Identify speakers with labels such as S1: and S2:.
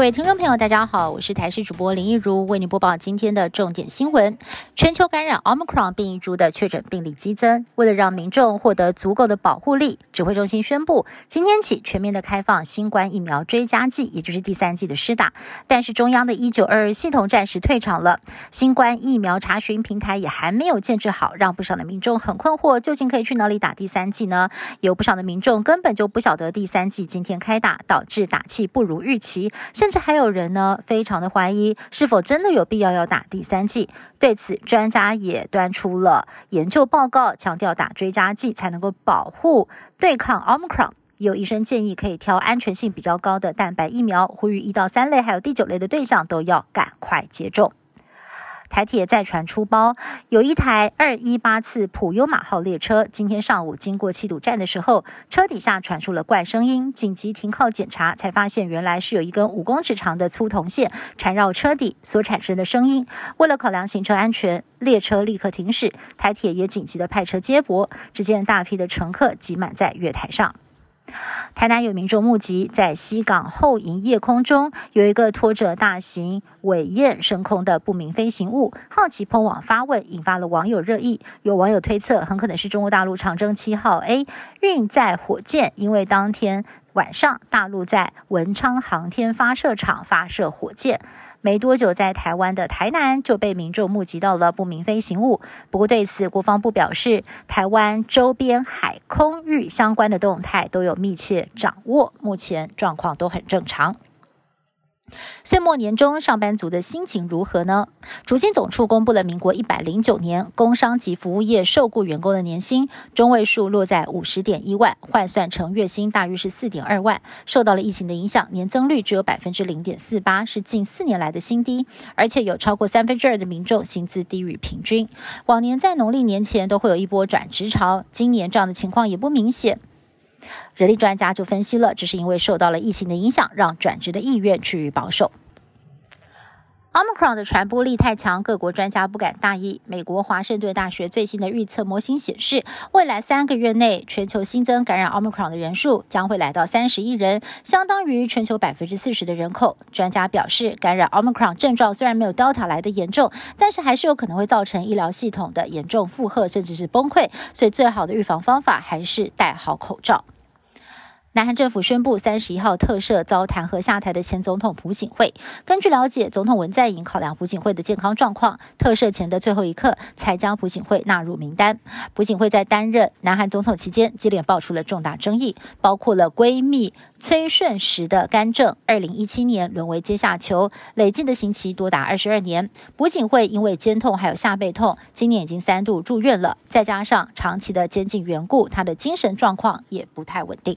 S1: 各位听众朋友，大家好，我是台视主播林一如，为您播报今天的重点新闻。全球感染 Omicron 变异株的确诊病例激增，为了让民众获得足够的保护力，指挥中心宣布，今天起全面的开放新冠疫苗追加剂，也就是第三剂的施打。但是中央的一九二二系统暂时退场了，新冠疫苗查询平台也还没有建制好，让不少的民众很困惑，究竟可以去哪里打第三剂呢？有不少的民众根本就不晓得第三剂今天开打，导致打气不如预期，甚甚至还有人呢，非常的怀疑是否真的有必要要打第三剂。对此，专家也端出了研究报告，强调打追加剂才能够保护对抗 Omicron。有医生建议可以挑安全性比较高的蛋白疫苗，呼吁一到三类还有第九类的对象都要赶快接种。台铁再传出包，有一台二一八次普悠玛号列车，今天上午经过七堵站的时候，车底下传出了怪声音，紧急停靠检查，才发现原来是有一根五公尺长的粗铜线缠绕车底所产生的声音。为了考量行车安全，列车立刻停驶，台铁也紧急的派车接驳。只见大批的乘客挤满在月台上。台南有民众目击，在西港后营夜空中有一个拖着大型尾焰升空的不明飞行物，好奇喷网发问，引发了网友热议。有网友推测，很可能是中国大陆长征七号 A 运载火箭，因为当天晚上大陆在文昌航天发射场发射火箭。没多久，在台湾的台南就被民众目击到了不明飞行物。不过对此，国防部表示，台湾周边海空域相关的动态都有密切掌握，目前状况都很正常。岁末年终，上班族的心情如何呢？主计总处公布了民国一百零九年工商及服务业受雇员工的年薪中位数落在五十点一万，换算成月薪大约是四点二万。受到了疫情的影响，年增率只有百分之零点四八，是近四年来的新低。而且有超过三分之二的民众薪资低于平均。往年在农历年前都会有一波转职潮，今年这样的情况也不明显。人力专家就分析了，这是因为受到了疫情的影响，让转职的意愿趋于保守。Omicron 的传播力太强，各国专家不敢大意。美国华盛顿大学最新的预测模型显示，未来三个月内，全球新增感染 Omicron 的人数将会来到三十亿人，相当于全球百分之四十的人口。专家表示，感染 Omicron 症状虽然没有 Delta 来的严重，但是还是有可能会造成医疗系统的严重负荷，甚至是崩溃。所以，最好的预防方法还是戴好口罩。南韩政府宣布，三十一号特赦遭弹劾下台的前总统朴槿惠。根据了解，总统文在寅考量朴槿惠的健康状况，特赦前的最后一刻才将朴槿惠纳入名单。朴槿惠在担任南韩总统期间，接连爆出了重大争议，包括了闺蜜崔顺实的干政，二零一七年沦为阶下囚，累计的刑期多达二十二年。朴槿惠因为肩痛还有下背痛，今年已经三度住院了，再加上长期的监禁缘故，她的精神状况也不太稳定。